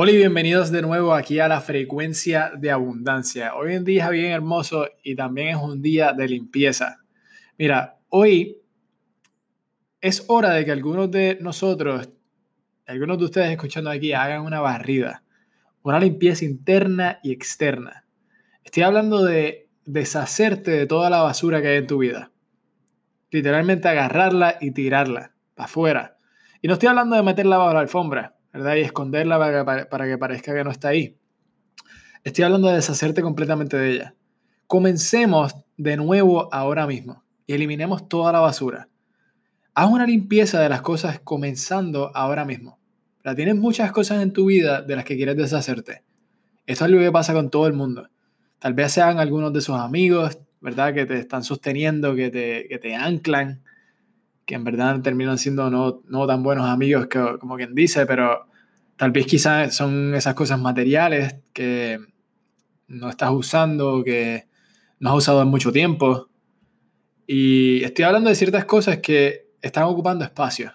Hola y bienvenidos de nuevo aquí a la frecuencia de abundancia. Hoy en día es bien hermoso y también es un día de limpieza. Mira, hoy es hora de que algunos de nosotros, algunos de ustedes escuchando aquí, hagan una barrida, una limpieza interna y externa. Estoy hablando de deshacerte de toda la basura que hay en tu vida. Literalmente agarrarla y tirarla para afuera. Y no estoy hablando de meterla bajo la alfombra ¿verdad? Y esconderla para que, parezca que no está ahí. Estoy hablando de deshacerte completamente de ella. Comencemos de nuevo ahora mismo y eliminemos toda la basura. Haz una limpieza de las cosas comenzando ahora mismo. Tienes muchas cosas en tu vida de las que quieres deshacerte. Esto es lo que pasa con todo el mundo. Tal vez sean algunos de sus amigos, ¿verdad? Que te están sosteniendo, que te, que te anclan, que en verdad terminan siendo no, no tan buenos amigos como quien dice, pero tal vez quizás son esas cosas materiales que no estás usando, que no has usado en mucho tiempo. Y estoy hablando de ciertas cosas que están ocupando espacio,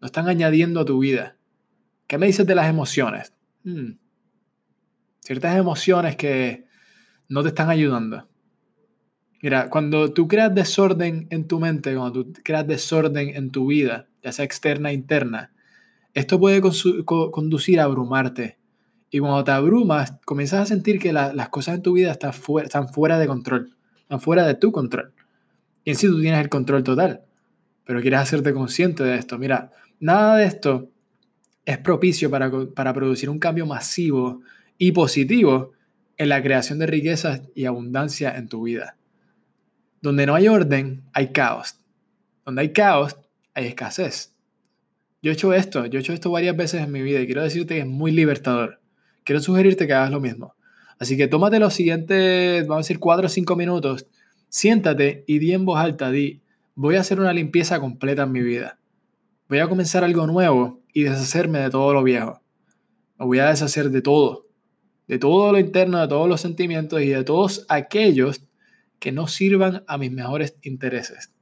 no están añadiendo a tu vida. ¿Qué me dices de las emociones? Hmm. Ciertas emociones que no te están ayudando. Mira, cuando tú creas desorden en tu mente, cuando tú creas desorden en tu vida, ya sea externa e interna, esto puede conducir a abrumarte. Y cuando te abrumas, comienzas a sentir que las cosas en tu vida están fuera, están fuera de control, están fuera de tu control. Y en sí tú tienes el control total, pero quieres hacerte consciente de esto. Mira, nada de esto es propicio para, para producir un cambio masivo y positivo en la creación de riquezas y abundancia en tu vida. Donde no hay orden, hay caos. Donde hay caos, hay escasez. Yo he hecho esto, yo he hecho esto varias veces en mi vida y quiero decirte que es muy libertador. Quiero sugerirte que hagas lo mismo. Así que tómate los siguientes, vamos a decir, 4 o 5 minutos, siéntate y di en voz alta, di, voy a hacer una limpieza completa en mi vida. Voy a comenzar algo nuevo y deshacerme de todo lo viejo. Me voy a deshacer de todo, de todo lo interno, de todos los sentimientos y de todos aquellos que no sirvan a mis mejores intereses.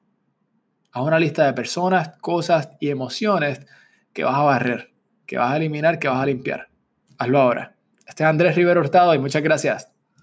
Haz una lista de personas, cosas y emociones que vas a barrer, que vas a eliminar, que vas a limpiar. Hazlo ahora. Este es Andrés Rivero Hurtado y muchas gracias.